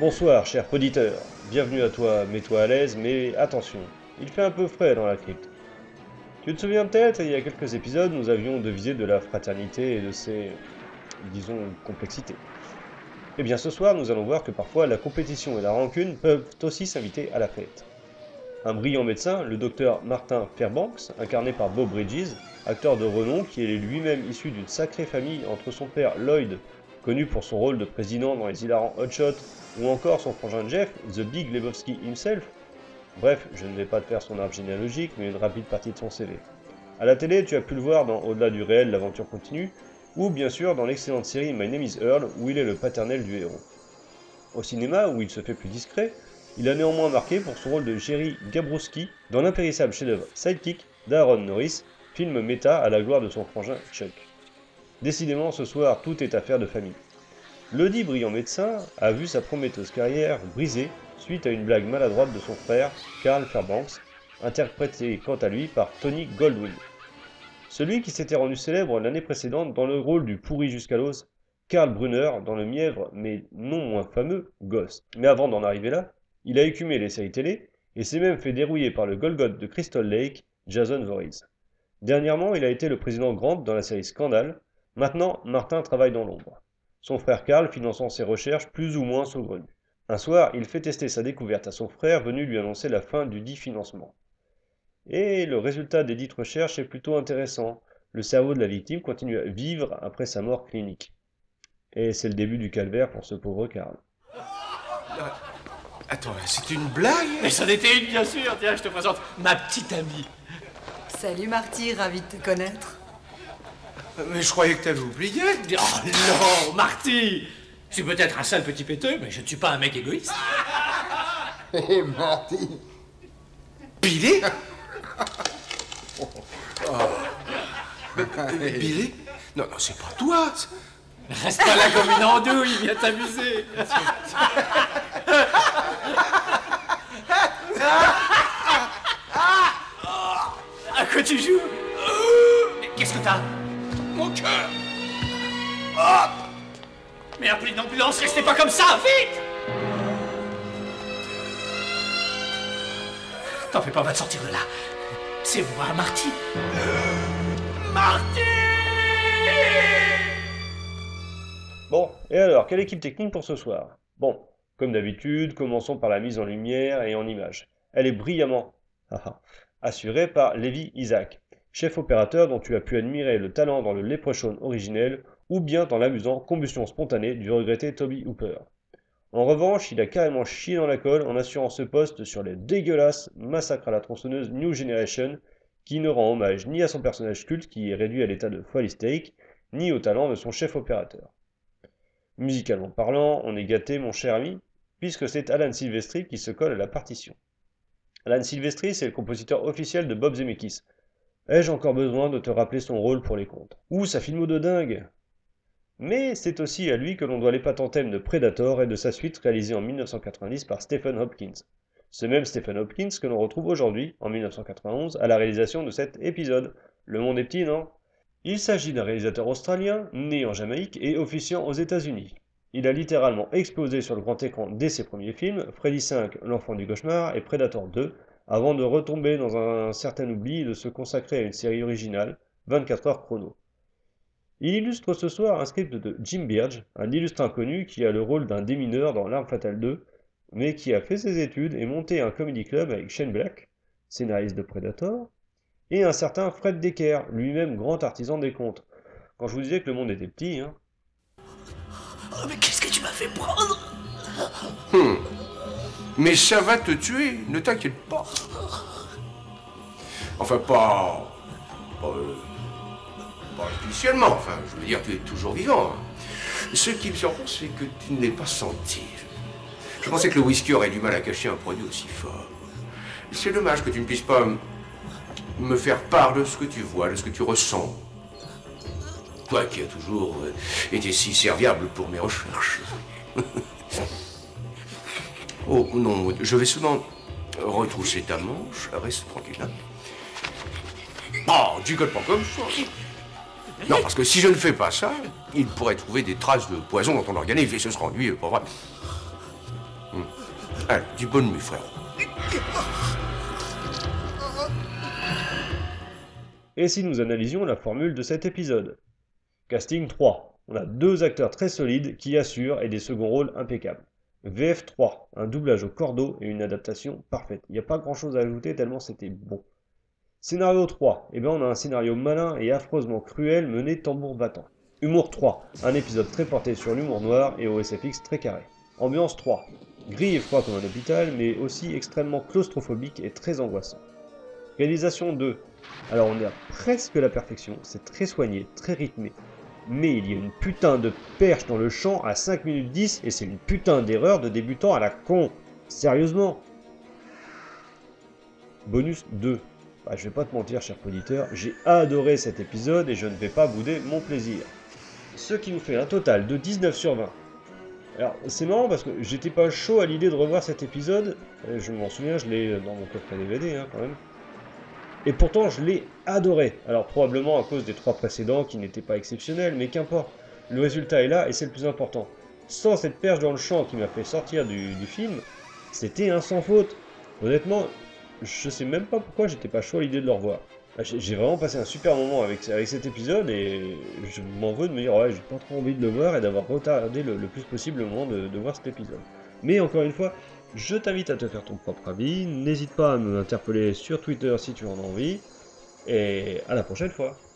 Bonsoir, cher poditeur. Bienvenue à toi, mets-toi à l'aise, mais attention, il fait un peu frais dans la crypte. Tu te souviens peut-être, il y a quelques épisodes, nous avions devisé de la fraternité et de ses, disons, complexités. Eh bien, ce soir, nous allons voir que parfois la compétition et la rancune peuvent aussi s'inviter à la fête. Un brillant médecin, le docteur Martin Fairbanks, incarné par Bob Bridges, acteur de renom qui est lui-même issu d'une sacrée famille entre son père Lloyd, connu pour son rôle de président dans les hilarants Hotshot, ou encore son frangin Jeff, The Big Lebowski himself. Bref, je ne vais pas te faire son arbre généalogique, mais une rapide partie de son CV. À la télé, tu as pu le voir dans Au-delà du réel, l'aventure continue, ou bien sûr dans l'excellente série My Name is Earl, où il est le paternel du héros. Au cinéma, où il se fait plus discret, il a néanmoins marqué pour son rôle de Jerry Gabrowski dans l'impérissable chef-d'œuvre Sidekick d'Aaron Norris, film méta à la gloire de son frangin Chuck. Décidément, ce soir, tout est affaire de famille. Le dit brillant médecin a vu sa prometteuse carrière brisée suite à une blague maladroite de son frère, Carl Fairbanks, interprété quant à lui par Tony Goldwyn. Celui qui s'était rendu célèbre l'année précédente dans le rôle du pourri jusqu'à l'os, Karl Brunner dans le mièvre mais non moins fameux Ghost. Mais avant d'en arriver là, il a écumé les séries télé et s'est même fait dérouiller par le Golgoth de Crystal Lake, Jason Voorhees. Dernièrement, il a été le président Grant dans la série Scandal. Maintenant, Martin travaille dans l'ombre. Son frère Karl finançant ses recherches plus ou moins saugrenues. Un soir, il fait tester sa découverte à son frère venu lui annoncer la fin du dit financement. Et le résultat des dites recherches est plutôt intéressant. Le cerveau de la victime continue à vivre après sa mort clinique. Et c'est le début du calvaire pour ce pauvre Karl. Attends, c'est une blague? Mais c'en était une, bien sûr. Tiens, je te présente ma petite amie. Salut Marty, ravi de te connaître. Mais je croyais que t'avais oublié. Oh non, Marty Je suis peut-être un sale petit péteux, mais je ne suis pas un mec égoïste. Hé, Marty Billy Oh. Mais, mais Billy Non, non, c'est pas toi. Reste pas là comme une andouille, viens t'amuser. À quoi tu joues? Mais Qu'est-ce que t'as? Mon cœur Mais appelez une ambulance, restez pas comme ça, vite T'en fais pas, on va te sortir de là. C'est moi, Marty. Marty Bon, et alors, quelle équipe technique pour ce soir? Bon, comme d'habitude, commençons par la mise en lumière et en image. Elle est brillamment assurée par Levi Isaac, chef opérateur dont tu as pu admirer le talent dans le Leprechaun originel ou bien dans l'amusant Combustion spontanée du regretté Toby Hooper. En revanche, il a carrément chié dans la colle en assurant ce poste sur les dégueulasses Massacre à la tronçonneuse New Generation, qui ne rend hommage ni à son personnage culte qui est réduit à l'état de folie steak, ni au talent de son chef opérateur. Musicalement parlant, on est gâté, mon cher ami, puisque c'est Alan Silvestri qui se colle à la partition. Alan Silvestri, c'est le compositeur officiel de Bob Zemeckis. Ai-je encore besoin de te rappeler son rôle pour les contes? Ouh, ça filme de dingue? Mais c'est aussi à lui que l'on doit l'épatant thème de Predator et de sa suite réalisée en 1990 par Stephen Hopkins. Ce même Stephen Hopkins que l'on retrouve aujourd'hui, en 1991, à la réalisation de cet épisode. Le monde est petit, non? Il s'agit d'un réalisateur australien, né en Jamaïque et officiant aux États-Unis. Il a littéralement explosé sur le grand écran dès ses premiers films, Freddy 5, L'enfant du cauchemar et Predator 2, avant de retomber dans un certain oubli et de se consacrer à une série originale, 24 heures chrono. Il illustre ce soir un script de Jim Birge, un illustre inconnu qui a le rôle d'un démineur dans L'Arme Fatale 2, mais qui a fait ses études et monté un comedy club avec Shane Black, scénariste de Predator, et un certain Fred Decker, lui-même grand artisan des contes. Quand je vous disais que le monde était petit, hein, Oh, mais qu'est-ce que tu m'as fait prendre? Mais ça va te tuer, ne t'inquiète pas. Enfin, pas. Pas, euh, pas spécialement, enfin, je veux dire, tu es toujours vivant. hein. Ce qui me surprend, c'est que tu ne l'aies pas senti. Je pensais que le whisky aurait du mal à cacher un produit aussi fort. C'est dommage que tu ne puisses pas me faire part de ce que tu vois, de ce que tu ressens. Toi qui as toujours été si serviable pour mes recherches. Oh non, je vais seulement retrousser ta manche. Reste tranquille. Hein. Oh, gueules pas comme ça. Non, parce que si je ne fais pas ça, il pourrait trouver des traces de poison dans ton organisme et ce sera ennuyeux, pas vrai? Allez, du bon de mes frère. Et si nous analysions la formule de cet épisode? Casting 3. On a deux acteurs très solides qui assurent et des seconds rôles impeccables. VF 3. Un doublage au cordeau et une adaptation parfaite. Il n'y a pas grand chose à ajouter tellement c'était bon. Scénario 3. Eh bien on a un scénario malin et affreusement cruel mené tambour battant. Humour 3. Un épisode très porté sur l'humour noir et au SFX très carré. Ambiance 3. Gris et froid comme un hôpital, mais aussi extrêmement claustrophobique et très angoissant. Réalisation 2. Alors on est à presque la perfection, c'est très soigné, très rythmé. Mais il y a une putain de perche dans le champ à 5 minutes 10 et c'est une putain d'erreur de débutant à la con. Sérieusement. Bonus 2. Bah, je vais pas te mentir, cher auditeur, j'ai adoré cet épisode et je ne vais pas bouder mon plaisir. Ce qui nous fait un total de 19 sur 20. Alors, c'est marrant parce que j'étais pas chaud à l'idée de revoir cet épisode. Euh, Je m'en souviens, je l'ai dans mon coffret DVD hein, quand même. Et pourtant, je l'ai adoré. Alors, probablement à cause des trois précédents qui n'étaient pas exceptionnels, mais qu'importe. Le résultat est là et c'est le plus important. Sans cette perche dans le champ qui m'a fait sortir du, film, c'était un sans faute. Honnêtement, je sais même pas pourquoi j'étais pas chaud à l'idée de le revoir. Ah, J'ai vraiment passé un super moment avec, avec cet épisode et je m'en veux de me dire ouais j'ai pas trop envie de le voir et d'avoir retardé le, plus possible le moment de voir cet épisode. Mais encore une fois, je t'invite à te faire ton propre avis, n'hésite pas à me interpeller sur Twitter si tu en as envie, et à la prochaine fois.